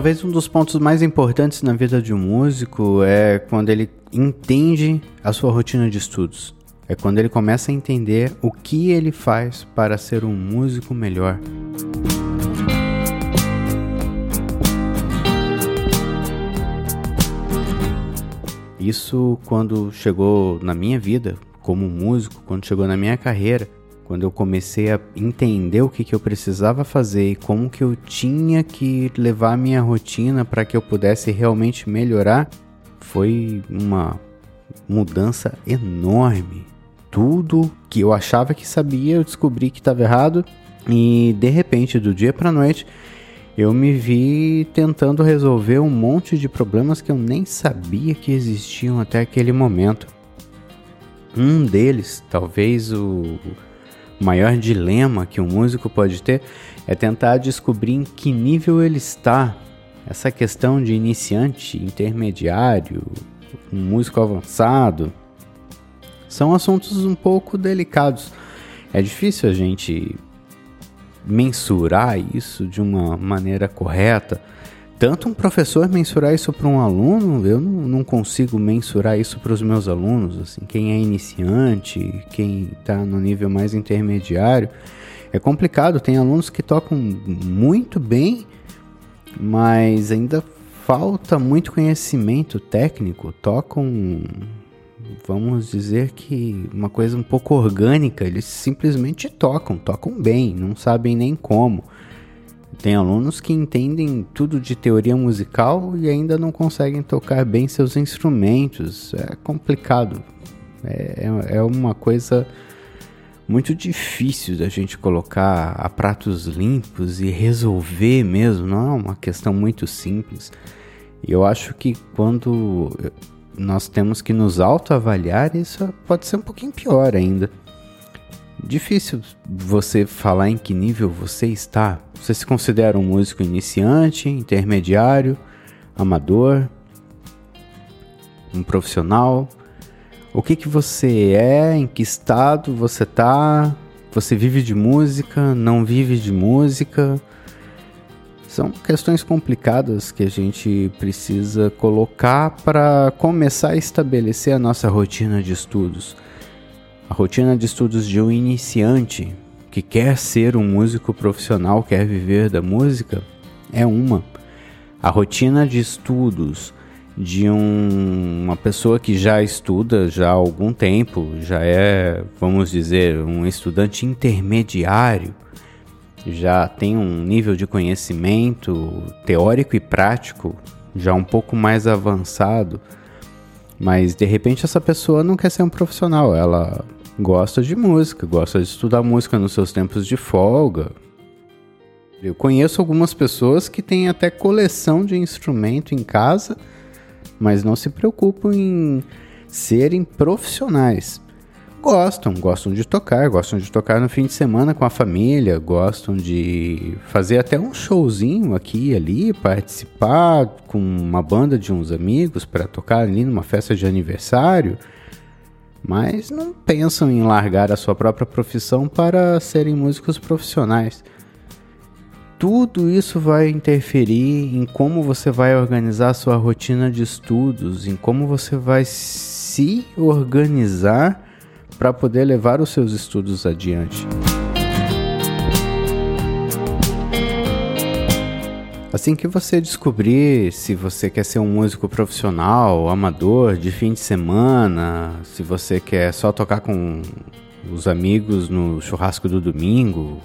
Talvez um dos pontos mais importantes na vida de um músico é quando ele entende a sua rotina de estudos. É quando ele começa a entender o que ele faz para ser um músico melhor. Isso quando chegou na minha vida como músico, quando chegou na minha carreira, quando eu comecei a entender o que, que eu precisava fazer e como que eu tinha que levar a minha rotina para que eu pudesse realmente melhorar, foi uma mudança enorme. Tudo que eu achava que sabia, eu descobri que estava errado e de repente, do dia para noite, eu me vi tentando resolver um monte de problemas que eu nem sabia que existiam até aquele momento. Um deles, talvez o o maior dilema que um músico pode ter é tentar descobrir em que nível ele está. Essa questão de iniciante, intermediário, um músico avançado, são assuntos um pouco delicados. É difícil a gente mensurar isso de uma maneira correta tanto um professor mensurar isso para um aluno, eu não, não consigo mensurar isso para os meus alunos. Assim, quem é iniciante, quem está no nível mais intermediário, é complicado. Tem alunos que tocam muito bem, mas ainda falta muito conhecimento técnico. Tocam, vamos dizer que uma coisa um pouco orgânica. Eles simplesmente tocam, tocam bem, não sabem nem como. Tem alunos que entendem tudo de teoria musical e ainda não conseguem tocar bem seus instrumentos. É complicado. É, é, é uma coisa muito difícil da gente colocar a pratos limpos e resolver mesmo. Não é uma questão muito simples. E eu acho que quando nós temos que nos autoavaliar, isso pode ser um pouquinho pior ainda difícil você falar em que nível você está. Você se considera um músico iniciante, intermediário, amador, um profissional? O que que você é? Em que estado você está? Você vive de música? Não vive de música? São questões complicadas que a gente precisa colocar para começar a estabelecer a nossa rotina de estudos. A rotina de estudos de um iniciante que quer ser um músico profissional, quer viver da música, é uma. A rotina de estudos de um, uma pessoa que já estuda já há algum tempo, já é, vamos dizer, um estudante intermediário, já tem um nível de conhecimento teórico e prático já um pouco mais avançado, mas de repente essa pessoa não quer ser um profissional, ela gosta de música, gosta de estudar música nos seus tempos de folga. Eu conheço algumas pessoas que têm até coleção de instrumento em casa, mas não se preocupam em serem profissionais. Gostam, gostam de tocar, gostam de tocar no fim de semana com a família, gostam de fazer até um showzinho aqui e ali, participar com uma banda de uns amigos para tocar ali numa festa de aniversário mas não pensam em largar a sua própria profissão para serem músicos profissionais. Tudo isso vai interferir em como você vai organizar a sua rotina de estudos, em como você vai se organizar para poder levar os seus estudos adiante. Assim que você descobrir se você quer ser um músico profissional, amador, de fim de semana, se você quer só tocar com os amigos no churrasco do domingo,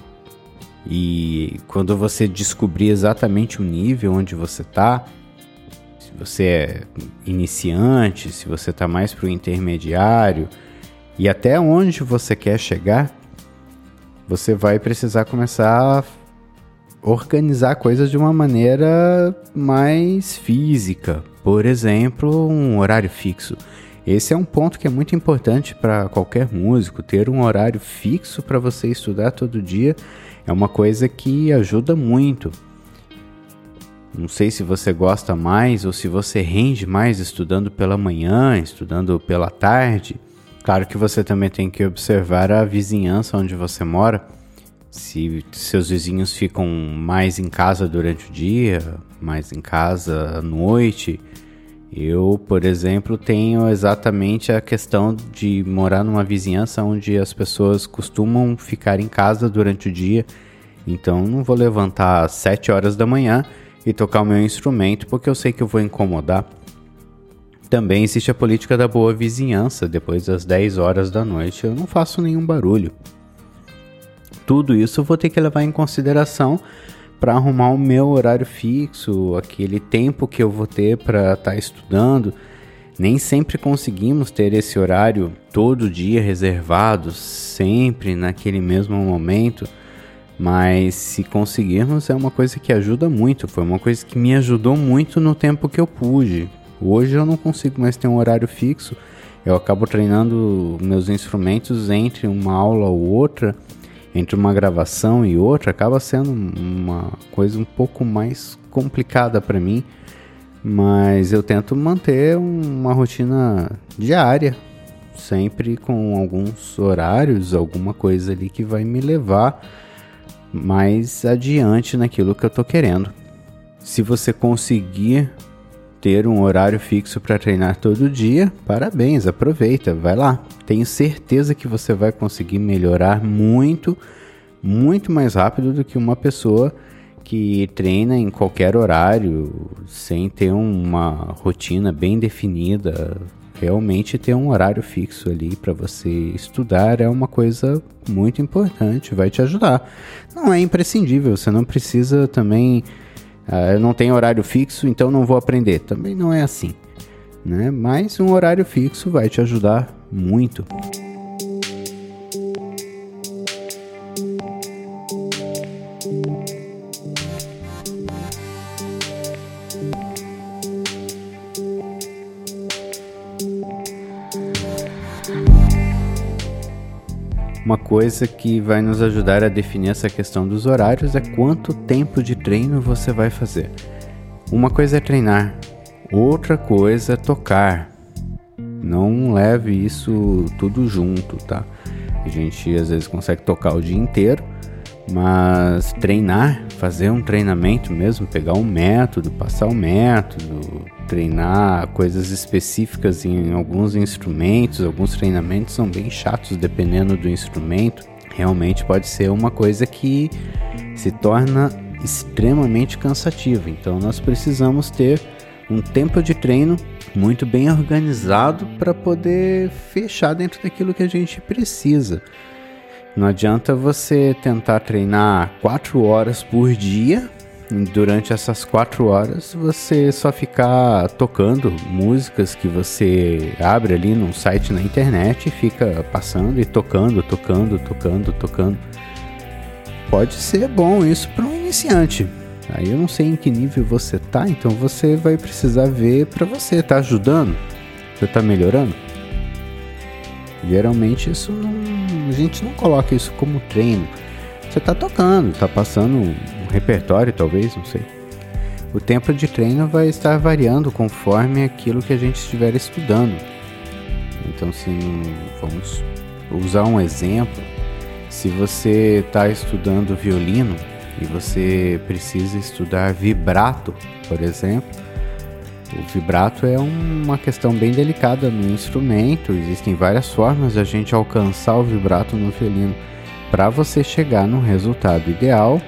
e quando você descobrir exatamente o nível onde você está, se você é iniciante, se você está mais para o intermediário e até onde você quer chegar, você vai precisar começar a organizar coisas de uma maneira mais física. Por exemplo, um horário fixo. Esse é um ponto que é muito importante para qualquer músico. Ter um horário fixo para você estudar todo dia é uma coisa que ajuda muito. Não sei se você gosta mais ou se você rende mais estudando pela manhã, estudando pela tarde. Claro que você também tem que observar a vizinhança onde você mora Se seus vizinhos ficam mais em casa durante o dia, mais em casa à noite, eu, por exemplo, tenho exatamente a questão de morar numa vizinhança onde as pessoas costumam ficar em casa durante o dia. Então, não vou levantar às 7 horas da manhã e tocar o meu instrumento porque eu sei que eu vou incomodar. Também existe a política da boa vizinhança. Depois das 10 horas da noite, eu não faço nenhum barulho. Tudo isso eu vou ter que levar em consideração para arrumar o meu horário fixo, aquele tempo que eu vou ter para estar tá estudando. Nem sempre conseguimos ter esse horário todo dia reservado, sempre naquele mesmo momento, mas se conseguirmos é uma coisa que ajuda muito. Foi uma coisa que me ajudou muito no tempo que eu pude. Hoje eu não consigo mais ter um horário fixo. Eu acabo treinando meus instrumentos entre uma aula ou outra entre uma gravação e outra acaba sendo uma coisa um pouco mais complicada para mim, mas eu tento manter uma rotina diária, sempre com alguns horários, alguma coisa ali que vai me levar mais adiante naquilo que eu tô querendo. Se você conseguir ter um horário fixo para treinar todo dia, parabéns, aproveita, vai lá. Tenho certeza que você vai conseguir melhorar muito, muito mais rápido do que uma pessoa que treina em qualquer horário, sem ter uma rotina bem definida. Realmente ter um horário fixo ali para você estudar é uma coisa muito importante, vai te ajudar. Não é imprescindível, você não precisa também ah, eu não tenho horário fixo, então não vou aprender. Também não é assim, né? Mas um horário fixo vai te ajudar muito. Uma coisa que vai nos ajudar a definir essa questão dos horários é quanto tempo de treino você vai fazer. Uma coisa é treinar, outra coisa é tocar. Não leve isso tudo junto, tá? A gente às vezes consegue tocar o dia inteiro, mas treinar, fazer um treinamento mesmo, pegar um método, passar o método, treinar coisas específicas em alguns instrumentos, alguns treinamentos são bem chatos dependendo do instrumento. Realmente pode ser uma coisa que se torna extremamente cansativa. Então nós precisamos ter um tempo de treino muito bem organizado para poder fechar dentro daquilo que a gente precisa. Não adianta você tentar treinar 4 horas por dia durante essas quatro horas você só ficar tocando músicas que você abre ali num site na internet e fica passando e tocando, tocando, tocando, tocando. Pode ser bom isso para um iniciante. Aí eu não sei em que nível você tá, então você vai precisar ver para você tá ajudando, você tá melhorando. Geralmente isso não, a gente não coloca isso como treino. Você tá tocando, tá passando repertório, talvez, não sei. O tempo de treino vai estar variando conforme aquilo que a gente estiver estudando. Então, se vamos usar um exemplo, se você está estudando violino e você precisa estudar vibrato, por exemplo, o vibrato é uma questão bem delicada no instrumento. Existem várias formas de a gente alcançar o vibrato no violino para você chegar no resultado ideal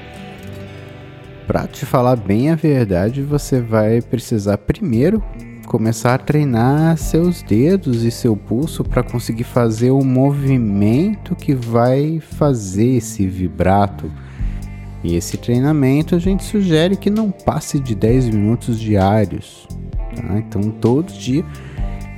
para te falar bem a verdade, você vai precisar primeiro começar a treinar seus dedos e seu pulso para conseguir fazer o movimento que vai fazer esse vibrato. E esse treinamento a gente sugere que não passe de 10 minutos diários. Tá? Então, todo dia,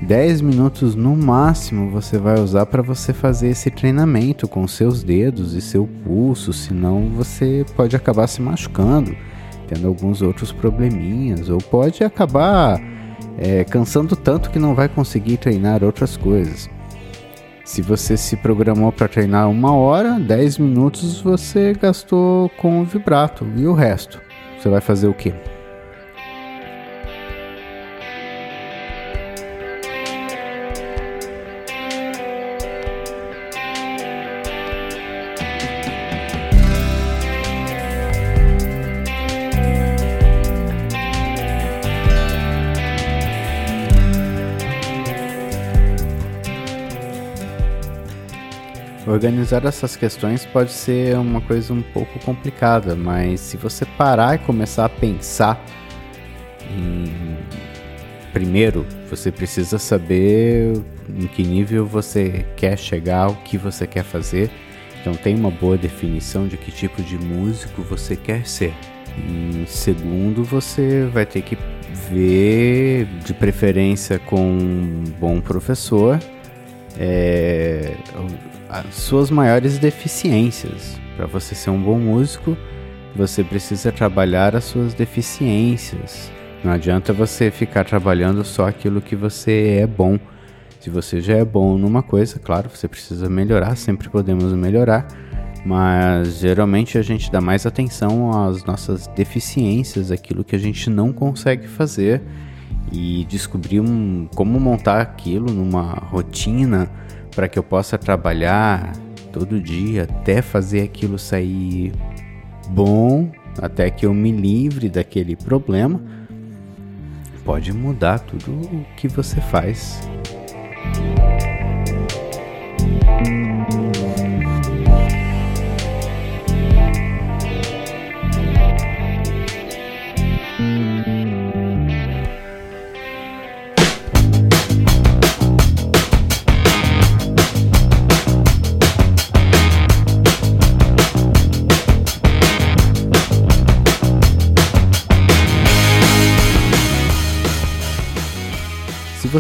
10 minutos no máximo você vai usar para você fazer esse treinamento com seus dedos e seu pulso, senão você pode acabar se machucando, tendo alguns outros probleminhas, ou pode acabar é, cansando tanto que não vai conseguir treinar outras coisas. Se você se programou para treinar uma hora, 10 minutos você gastou com o vibrato e o resto. Você vai fazer o quê? Organizar essas questões pode ser uma coisa um pouco complicada, mas se você parar e começar a pensar em. Primeiro, você precisa saber em que nível você quer chegar, o que você quer fazer. Então, tem uma boa definição de que tipo de músico você quer ser. Em segundo, você vai ter que ver, de preferência com um bom professor, é, suas maiores deficiências. Para você ser um bom músico, você precisa trabalhar as suas deficiências. Não adianta você ficar trabalhando só aquilo que você é bom. Se você já é bom numa coisa, claro, você precisa melhorar, sempre podemos melhorar, mas geralmente a gente dá mais atenção às nossas deficiências, aquilo que a gente não consegue fazer e descobrir um, como montar aquilo numa rotina para que eu possa trabalhar todo dia até fazer aquilo sair bom, até que eu me livre daquele problema, pode mudar tudo o que você faz.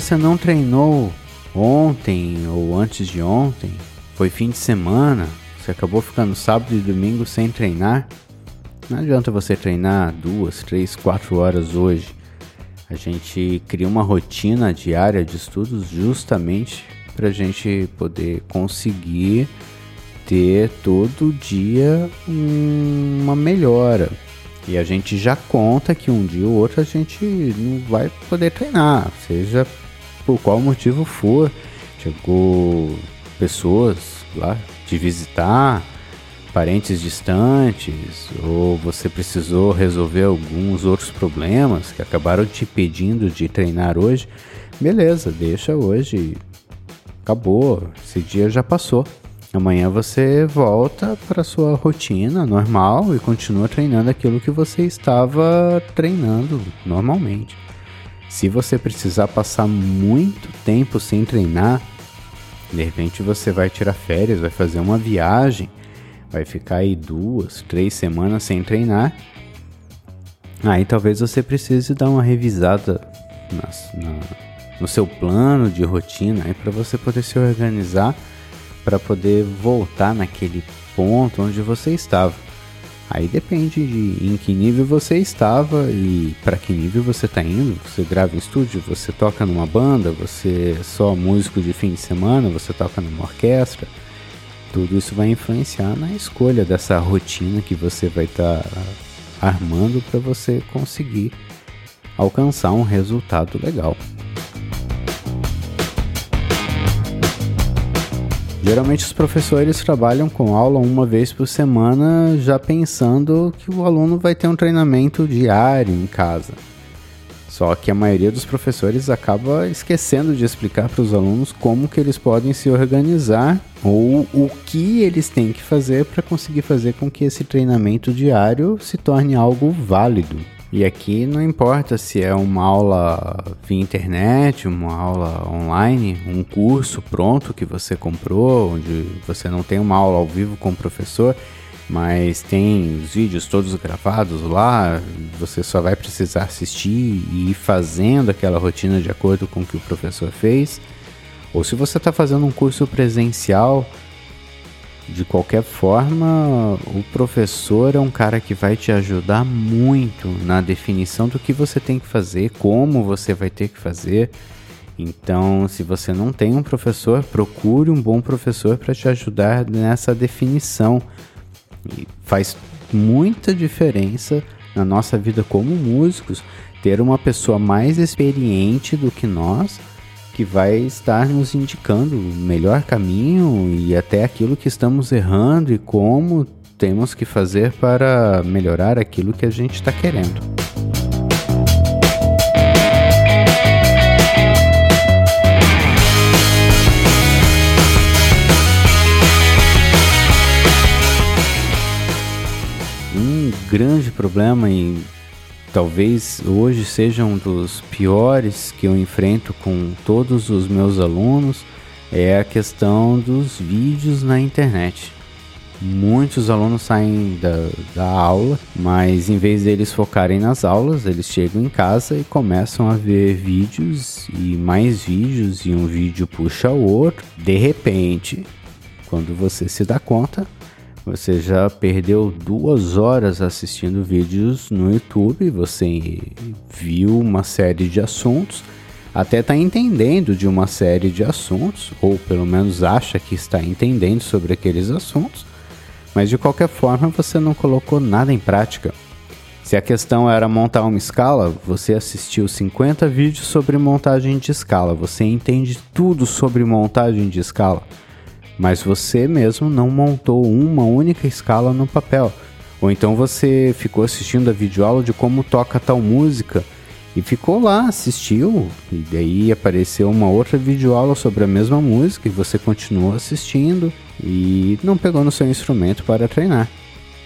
Você não treinou ontem ou antes de ontem, foi fim de semana, você acabou ficando sábado e domingo sem treinar, não adianta você treinar duas, três, quatro horas hoje. A gente cria uma rotina diária de estudos justamente para a gente poder conseguir ter todo dia uma melhora. E a gente já conta que um dia ou outro a gente não vai poder treinar, seja por qual motivo for. Chegou pessoas lá te visitar, parentes distantes, ou você precisou resolver alguns outros problemas que acabaram te pedindo de treinar hoje. Beleza, deixa hoje. Acabou, esse dia já passou. Amanhã você volta para sua rotina normal e continua treinando aquilo que você estava treinando normalmente. Se você precisar passar muito tempo sem treinar, de repente você vai tirar férias, vai fazer uma viagem, vai ficar aí duas, três semanas sem treinar. Aí talvez você precise dar uma revisada na, no seu plano de rotina para você poder se organizar para poder voltar naquele ponto onde você estava. Aí depende de em que nível você estava e para que nível você está indo. Você grava em estúdio, você toca numa banda, você é só músico de fim de semana, você toca numa orquestra. Tudo isso vai influenciar na escolha dessa rotina que você vai estar tá armando para você conseguir alcançar um resultado legal. Geralmente os professores trabalham com aula uma vez por semana, já pensando que o aluno vai ter um treinamento diário em casa. Só que a maioria dos professores acaba esquecendo de explicar para os alunos como que eles podem se organizar ou o que eles têm que fazer para conseguir fazer com que esse treinamento diário se torne algo válido. E aqui não importa se é uma aula via internet, uma aula online, um curso pronto que você comprou, onde você não tem uma aula ao vivo com o professor, mas tem os vídeos todos gravados lá, você só vai precisar assistir e ir fazendo aquela rotina de acordo com o que o professor fez. Ou se você está fazendo um curso presencial, de qualquer forma, o professor é um cara que vai te ajudar muito na definição do que você tem que fazer, como você vai ter que fazer. Então, se você não tem um professor, procure um bom professor para te ajudar nessa definição. E faz muita diferença na nossa vida como músicos ter uma pessoa mais experiente do que nós que vai estar nos indicando o melhor caminho e até aquilo que estamos errando e como temos que fazer para melhorar aquilo que a gente está querendo. Um grande problema em talvez hoje seja um dos piores que eu enfrento com todos os meus alunos é a questão dos vídeos na internet. Muitos alunos saem da, da aula, mas em vez deles focarem nas aulas, eles chegam em casa e começam a ver vídeos e mais vídeos, e um vídeo puxa o outro. De repente, quando você se dá conta, você já perdeu duas horas assistindo vídeos no YouTube, você viu uma série de assuntos, até está entendendo de uma série de assuntos, ou pelo menos acha que está entendendo sobre aqueles assuntos, mas de qualquer forma você não colocou nada em prática. Se a questão era montar uma escala, você assistiu 50 vídeos sobre montagem de escala, você entende tudo sobre montagem de escala, mas você mesmo não montou uma única escala no papel. Ou então você ficou assistindo a videoaula de como toca tal música e ficou lá, assistiu, e daí apareceu uma outra videoaula sobre a mesma música e você continuou assistindo e não pegou no seu instrumento para treinar.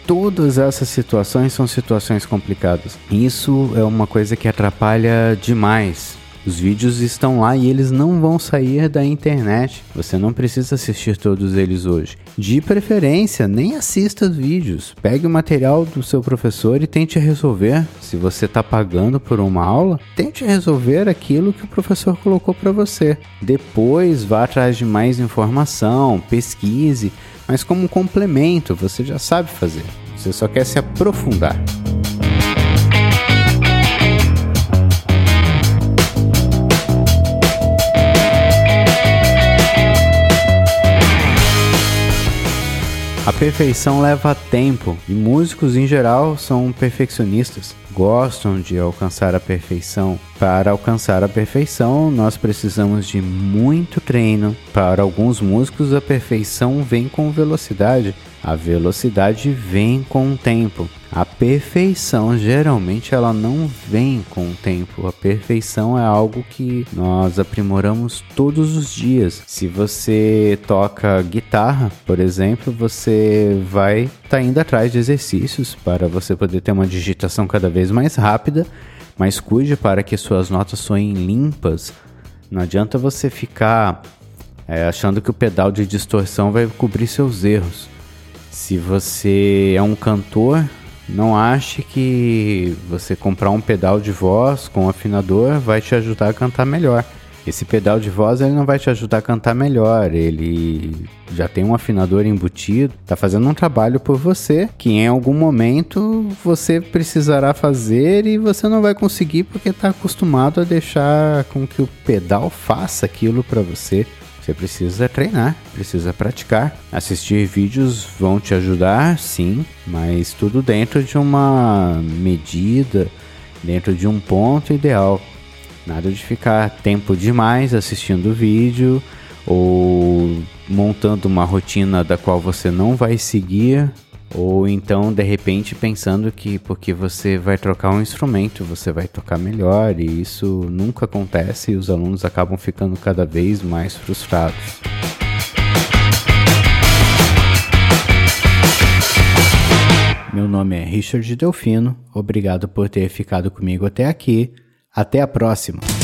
Todas essas situações são situações complicadas. Isso é uma coisa que atrapalha demais os vídeos estão lá e eles não vão sair da internet. Você não precisa assistir todos eles hoje. De preferência, nem assista os vídeos. Pegue o material do seu professor e tente resolver. Se você está pagando por uma aula, tente resolver aquilo que o professor colocou para você. Depois, vá atrás de mais informação, pesquise, mas como complemento, você já sabe fazer. Você só quer se aprofundar. A perfeição leva tempo e músicos em geral são perfeccionistas, gostam de alcançar a perfeição. Para alcançar a perfeição, nós precisamos de muito treino. Para alguns músicos, a perfeição vem com velocidade, a velocidade vem com o tempo. A perfeição geralmente ela não vem com o tempo. A perfeição é algo que nós aprimoramos todos os dias. Se você toca guitarra, por exemplo, você vai estar tá indo atrás de exercícios para você poder ter uma digitação cada vez mais rápida, mas cuide para que suas notas soem limpas. Não adianta você ficar é, achando que o pedal de distorção vai cobrir seus erros. Se você é um cantor, não ache que você comprar um pedal de voz com afinador vai te ajudar a cantar melhor. Esse pedal de voz ele não vai te ajudar a cantar melhor, ele já tem um afinador embutido, tá fazendo um trabalho por você que em algum momento você precisará fazer e você não vai conseguir porque está acostumado a deixar com que o pedal faça aquilo para você. Você precisa treinar, precisa praticar. Assistir vídeos vão te ajudar, sim, mas tudo dentro de uma medida, dentro de um ponto ideal. Nada de ficar tempo demais assistindo vídeo ou montando uma rotina da qual você não vai seguir ou então, de repente, pensando que porque você vai trocar um instrumento, você vai tocar melhor, e isso nunca acontece e os alunos acabam ficando cada vez mais frustrados. Meu nome é Richard Delfino, obrigado por ter ficado comigo até aqui. Até a próxima!